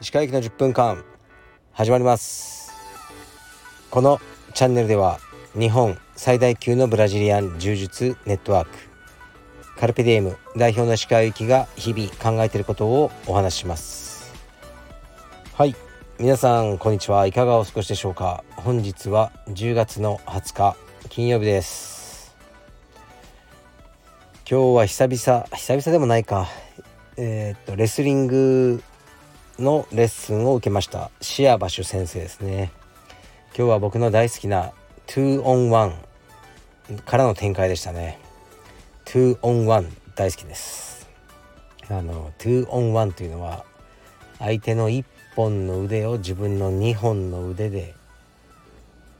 石川駅の10分間始まります。このチャンネルでは日本最大級のブラジリアン柔術ネットワークカルペディエム代表の石川由紀が日々考えていることをお話しします。はい。皆さんこんにちは。いかがお過ごしでしょうか。本日は10月の20日金曜日です。今日は久々久々でもないか。えー、っとレスリングのレッスンを受けました。シアバシュ先生ですね。今日は僕の大好きな 2on1 からの展開でしたね。2on1 大好きです。あの 2on1 というのは相手の1本の腕を自分の2本の腕で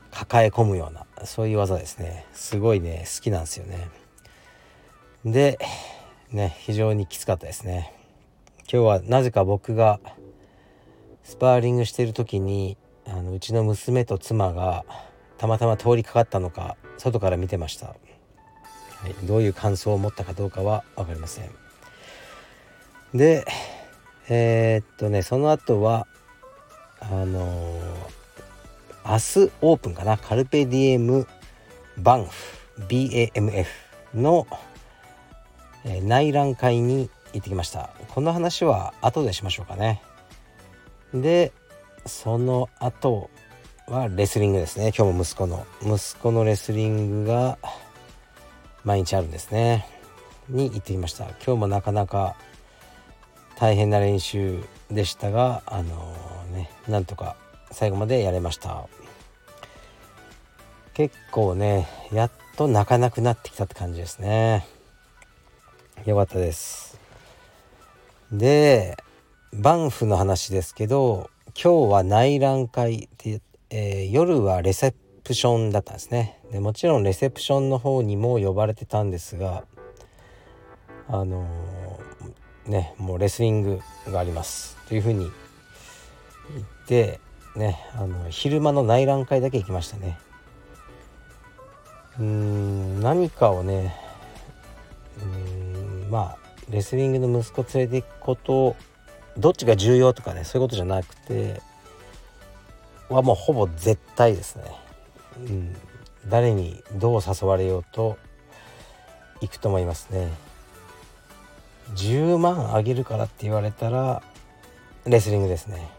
抱え込むようなそういう技ですね。すごいね好きなんですよね。でね非常にきつかったですね。今日はなぜか僕がスパーリングしてる時にあのうちの娘と妻がたまたま通りかかったのか外から見てました、はい、どういう感想を持ったかどうかは分かりません。でえー、っとねその後はあのー、明日オープンかな。カルペディエムバンフ。BAMF の、え、内覧会に行ってきました。この話は後でしましょうかね。でその後はレスリングですね。今日も息子の。息子のレスリングが毎日あるんですね。に行ってきました。今日もなかなか大変な練習でしたがあのー、ねなんとか最後までやれました。結構ねやっと泣かなくなってきたって感じですね。よかったです。でバンフの話ですけど今日は内覧会で、えー、夜はレセプションだったんですね。でもちろんレセプションの方にも呼ばれてたんですがあのー、ねもうレスリングがありますというふうに言ってねあの昼間の内覧会だけ行きましたね。うん何かをねうんまあレスリングの息子連れていくことどっちが重要とかねそういうことじゃなくてはもうほぼ絶対ですね、うん、誰にどう誘われようと行くと思いますね。10万あげるからって言われたらレスリングですね。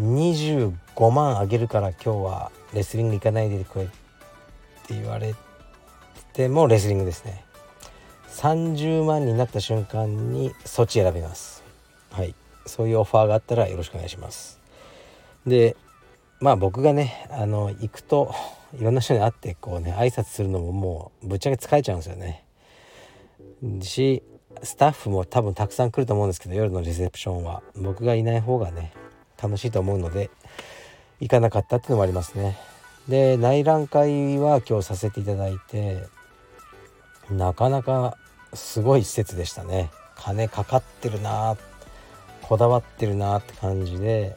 25万あげるから今日はレスリング行かないでこいって言われてもレスリングですね。30万になった瞬間にそっち選びます。はい。そういうオファーがあったらよろしくお願いします。でまあ僕がねあの行くといろんな人に会ってこうね挨拶するのももうぶっちゃけ疲れちゃうんですよね。しスタッフも多分たくさん来ると思うんですけど夜のレセプションは。僕がいない方がね楽しいと思うので行かなかったっていうのもありますね。で内覧会は今日させていただいてなかなかすごい施設でしたね。金かかってるなこだわってるなって感じで。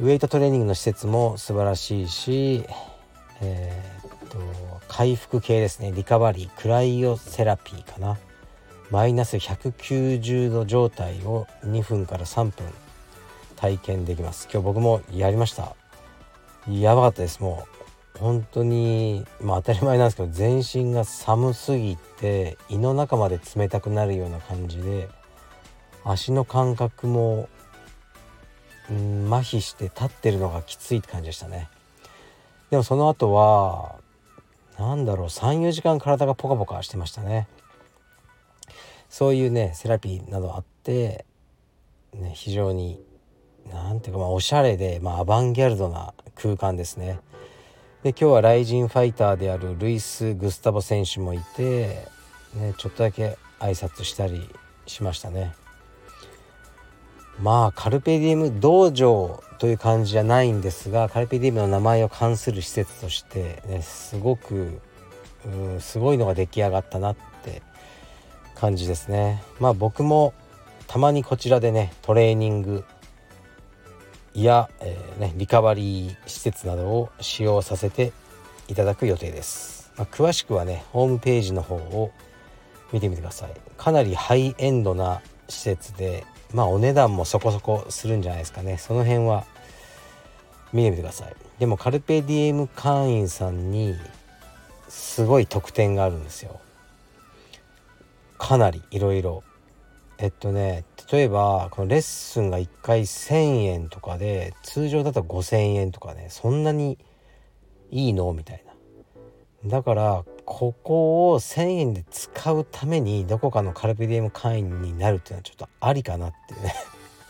ウェイトトレーニングの施設も素晴らしいし、えー、っと回復系ですね。リカバリークライオセラピーかな。マイナス190度状態を2分から3分体験できます。今日僕もやりました。やばかったですもう。本当にまあ当たり前なんですけど全身が寒すぎて胃の中まで冷たくなるような感じで足の感覚もうん麻痺して立ってるのがきついって感じでしたね。でもその後は何だろう34時間体がポカポカしてましたね。そういうねセラピーなどあって、ね、非常に何ていうかまあおしゃれで、まあ、アバンギャルドな空間ですね。で今日はライジンファイターであるルイス・グスタボ選手もいて、ね、ちょっとだけ挨拶したりしましたね。まあカルペディウム道場という感じじゃないんですがカルペディウムの名前を冠する施設として、ね、すごくすごいのが出来上がったなって感じですね。まあ僕もたまにこちらでねトレーニングや、えー、ね、リカバリー施設などを使用させていただく予定です。まあ、詳しくはねホームページの方を見てみてください。かなりハイエンドな施設でまあお値段もそこそこするんじゃないですかね。その辺は見てみてください。でもカルペディエム会員さんにすごい特典があるんですよ。かなりいろいろえっとね例えばこのレッスンが1回1,000円とかで通常だと5,000円とかねそんなにいいの？みたいな。だからここを1,000円で使うためにどこかのカルペディエム会員になるっていうのはちょっとありかなっていうね。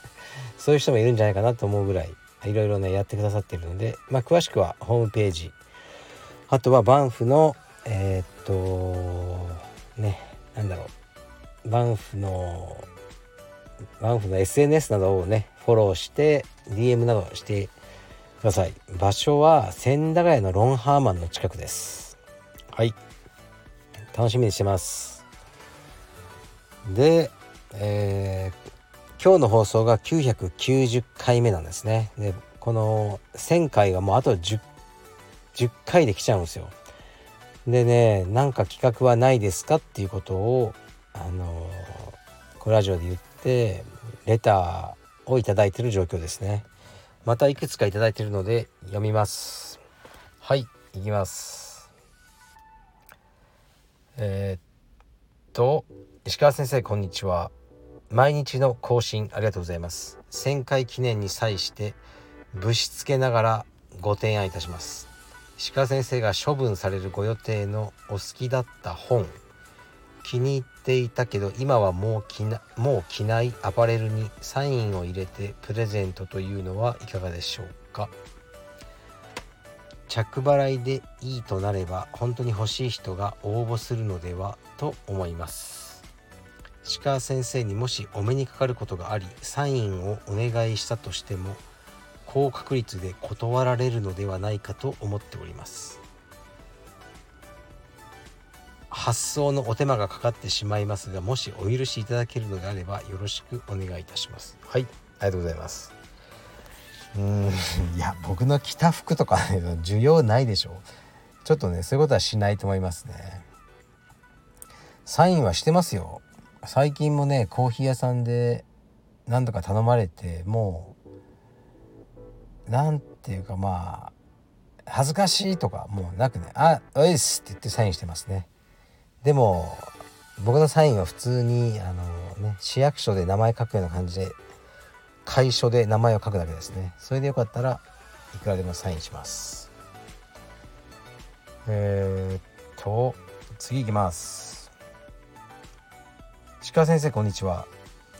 そういう人もいるんじゃないかなと思うぐらいいろいろねやってくださってるので、まあ、詳しくはホームページ。あとはバンフのえー、っとねなんだろう。バンフのバンフの SNS などをねフォローして DM などしてください。場所は千駄ヶ谷のロンハーマンの近くです。はい。楽しみにしてます。で、えー、今日の放送が990回目なんですね。でこの1000回がもうあと 10, 10回で来ちゃうんですよ。でねなんか企画はないですかっていうことをあのこラジオで言ってレターを頂いてる状況ですね。またいくつか頂いてるので読みます。はいいきます。えー、っと石川先生こんにちは。毎日の更新ありがとうございます。旋回記念に際してぶしつけながらご提案いたします。鹿先生が処分されるご予定のお好きだった本気に入っていたけど今はもう着なもう着ないアパレルにサインを入れてプレゼントというのはいかがでしょうか？着払いでいいとなれば本当に欲しい人が応募するのではと思います。鹿先生にもしお目にかかることがありサインをお願いしたとしても高確率で断られるのではないかと思っております。発送のお手間がかかってしまいますがもしお許しいただけるのであればよろしくお願いいたします。はいありがとうございます。うん いや僕の着た服とか、ね、需要ないでしょちょっとねそういうことはしないと思いますね。サインはしてますよ。最近もねコーヒー屋さんで何とか頼まれてもうなんていうかまあ恥ずかしいとかもうなくね「あおいっす」って言ってサインしてますね。でも僕のサインは普通にあのね市役所で名前書くような感じで会所で名前を書くだけですね。それでよかったらいくらでもサインします。えー、っと次いきます。鹿先生こんにちは。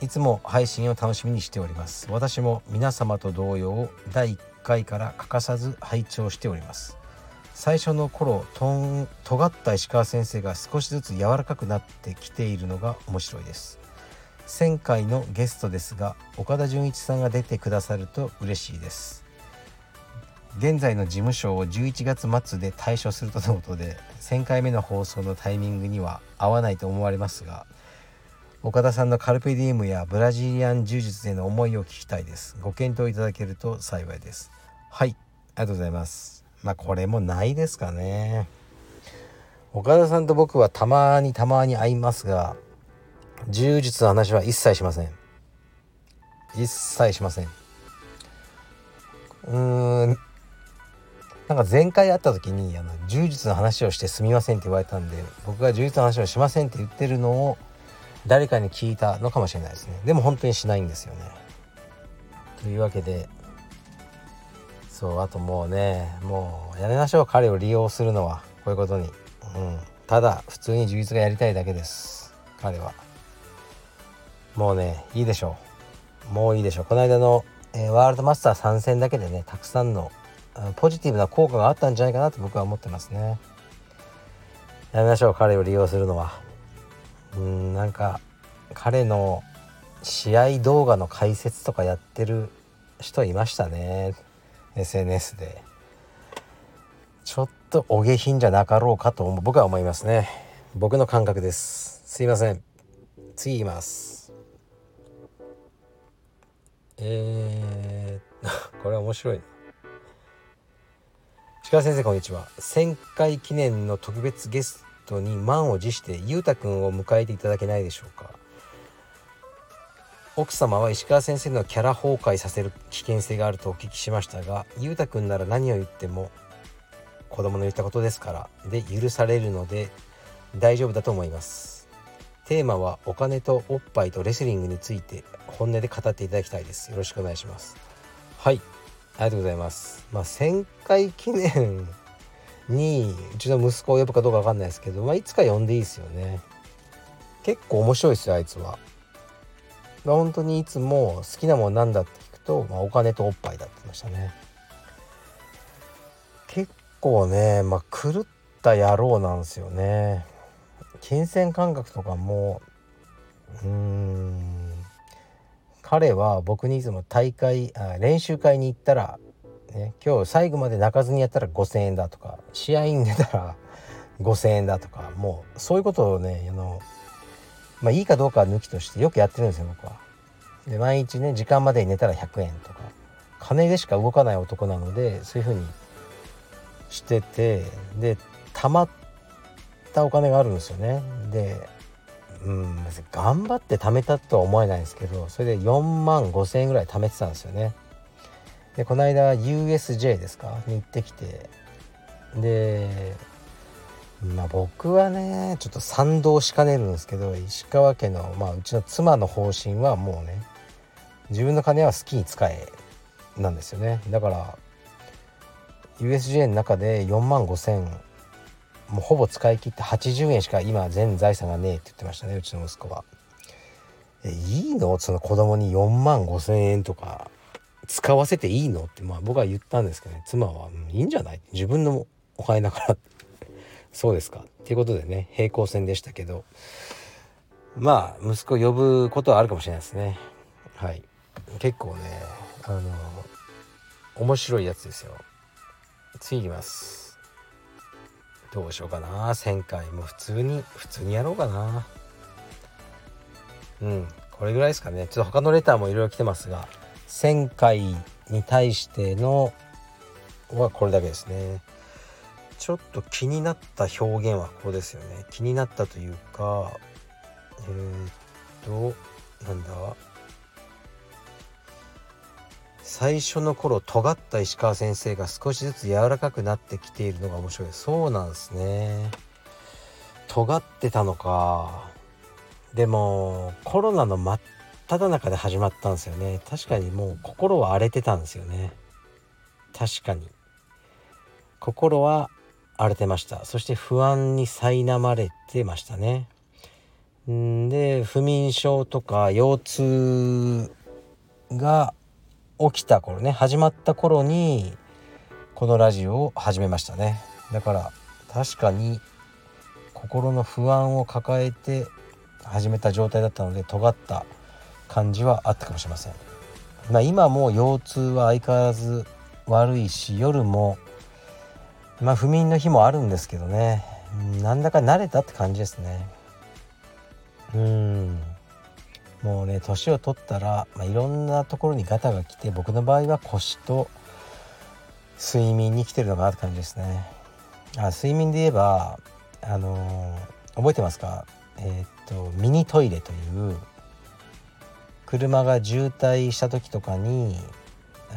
いつも配信を楽しみにしております。私も皆様と同様第1回から欠かさず拝聴しております。最初の頃とん尖った石川先生が少しずつ柔らかくなってきているのが面白いです。前回のゲストですが岡田准一さんが出てくださると嬉しいです。現在の事務所を11月末で退所するとのことで1000回目の放送のタイミングには合わないと思われますが岡田さんのカルペディウムやブラジリアン柔術での思いを聞きたいです。ご検討いただけると幸いです。はいありがとうございます。まあこれもないですかね。岡田さんと僕はたまにたまに会いますが柔術の話は一切しません。一切しません。うーんなんか前回会った時にあの柔術の話をしてすみませんって言われたんで僕が柔術の話をしませんって言ってるのを誰かに聞いたのかもしれないですね。でも本当にしないんですよね。というわけでそうあともうねもうやめましょう。彼を利用するのは。こういうことに、うん、ただ普通に充実がやりたいだけです。彼は。もうねいいでしょう。もういいでしょう。この間の、えー、ワールドマスター参戦だけでねたくさんのポジティブな効果があったんじゃないかなと僕は思ってますね。やめましょう。彼を利用するのは。うんなんか彼の試合動画の解説とかやってる人いましたね。SNS でちょっとお下品じゃなかろうかと僕は思いますね。僕の感覚です。すいません。次いきます。えー、これ面白い。鹿川先生こんにちは。1000回記念の特別ゲストに満を持してゆうたくんを迎えていただけないでしょうか。奥様は石川先生のキャラ崩壊させる危険性があるとお聞きしましたがゆうたくんなら何を言っても子供の言ったことですからで許されるので大丈夫だと思います。テーマはお金とおっぱいとレスリングについて本音で語っていただきたいです。よろしくお願いします。はい。ありがとうございます。まあ1000回記念にうちの息子を呼ぶかどうかわかんないですけど、まあ、いつか呼んでいいですよね。結構面白いですよあいつは。まあ、本当にいつも好きなものなんだって聞くと、まあ、お金とおっぱいだってましたね。結構ね、まあ、狂った野郎なんですよね。金銭感覚とかもうーん彼は僕にいつも大会あ練習会に行ったら、ね、今日最後まで泣かずにやったら5,000円だとか試合に出たら5,000円だとかもうそういうことをねあのまあいいかどうかは抜きとしてよくやってるんですよ僕は。で毎日ね時間までに寝たら100円とか金でしか動かない男なのでそういう風にしててでたまったお金があるんですよね。でうん頑張って貯めたとは思えないんですけどそれで4万5,000円ぐらい貯めてたんですよね。でこの間 USJ ですか？に行ってきてでまあ僕はねちょっと賛同しかねるんですけど石川家の、まあ、うちの妻の方針はもうね自分の金は好きに使えなんですよね。だから USJ の中で4万5千もうほぼ使い切って80円しか今全財産がねえって言ってましたねうちの息子は。えいいの？その子供に4万5千円とか使わせていいの？ってまあ僕は言ったんですけどね妻は、いいんじゃない？自分のお金だからそうですか。っていうことでね平行線でしたけど。まあ息子を呼ぶことはあるかもしれないですね。はい。結構ねあの面白いやつですよ。次いきます。どうしようかな。1000回も普通に普通にやろうかな。うん。これぐらいですかね。ちょっと他のレターもいろいろ来てますが1000回に対してのはこれだけですね。ちょっと気になった表現はここですよね。気になったというかえー、っとなんだ？最初の頃尖った石川先生が少しずつ柔らかくなってきているのが面白い。そうなんですね。尖ってたのか。でもコロナの真っ只中で始まったんですよね。確かにもう心は荒れてたんですよね。確かに。心は荒れてました。そして不安に苛まれてましたね。んで不眠症とか腰痛が起きた頃ね始まった頃にこのラジオを始めましたね。だから確かに心の不安を抱えて始めた状態だったので尖った感じはあったかもしれません。まあ今も腰痛は相変わらず悪いし夜もまあ不眠の日もあるんですけどね。なんだか慣れたって感じですね。うん。もうね年を取ったら、まあ、いろんなところにガタが来て僕の場合は腰と睡眠に来てるのかなって感じですね。あ睡眠で言えばあのー、覚えてますか？えー、っとミニトイレという車が渋滞した時とかに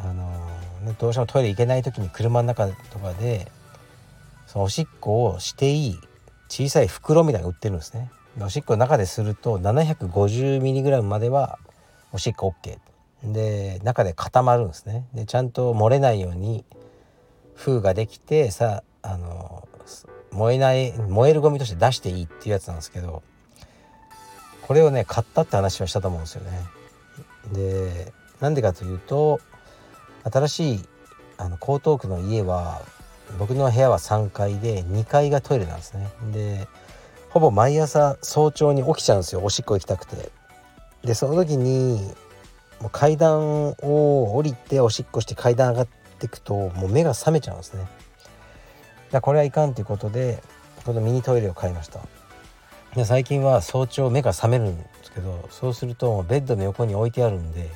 あのー、どうしてもトイレ行けない時に車の中とかでそのおしっこをしていい小さい袋みたいな売ってるんですね。おしっこの中ですると 750mg まではおしっこ OK で中で固まるんですね。でちゃんと漏れないように封ができてさあの燃えない燃えるゴミとして出していいっていうやつなんですけどこれをね買ったって話はしたと思うんですよね。でなんでかというと新しいあの江東区の家は僕の部屋は3階で2階がトイレなんですね。でほぼ毎朝早朝に起きちゃうんですよ。おしっこ行きたくて。でその時にもう階段を降りておしっこして階段上がっていくともう目が覚めちゃうんですね。だこれはいかんということでこのミニトイレを買いました。で最近は早朝目が覚めるんですけどそうするとベッドの横に置いてあるんで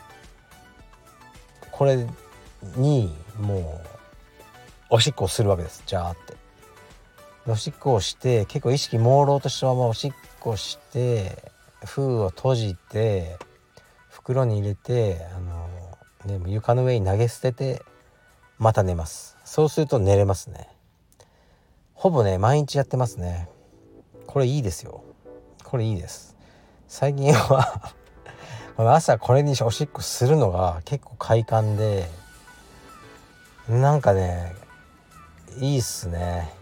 これにもうおしっこをするわけです。じゃあって。おしっこをして結構意識朦朧としたままおしっこして封を閉じて袋に入れてあの、ね、床の上に投げ捨ててまた寝ます。そうすると寝れますね。ほぼね毎日やってますね。これいいですよ。これいいです。最近は 朝これにおしっこするのが結構快感でなんかねいいっすね。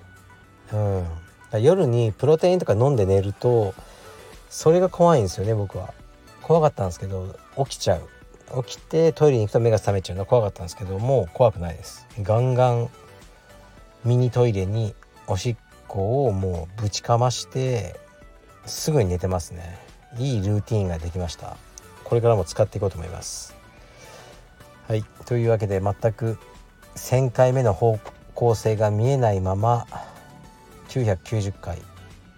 うん。夜にプロテインとか飲んで寝るとそれが怖いんですよね僕は。怖かったんですけど起きちゃう。起きてトイレに行くと目が覚めちゃうのは怖かったんですけどもう怖くないです。ガンガンミニトイレにおしっこをもうぶちかましてすぐに寝てますね。いいルーティンができました。これからも使っていこうと思います。はい。というわけで全く1000回目の方構成が見えないまま990回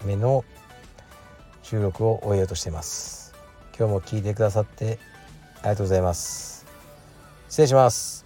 目の収録を終えようとしています。今日も聞いてくださってありがとうございます。失礼します。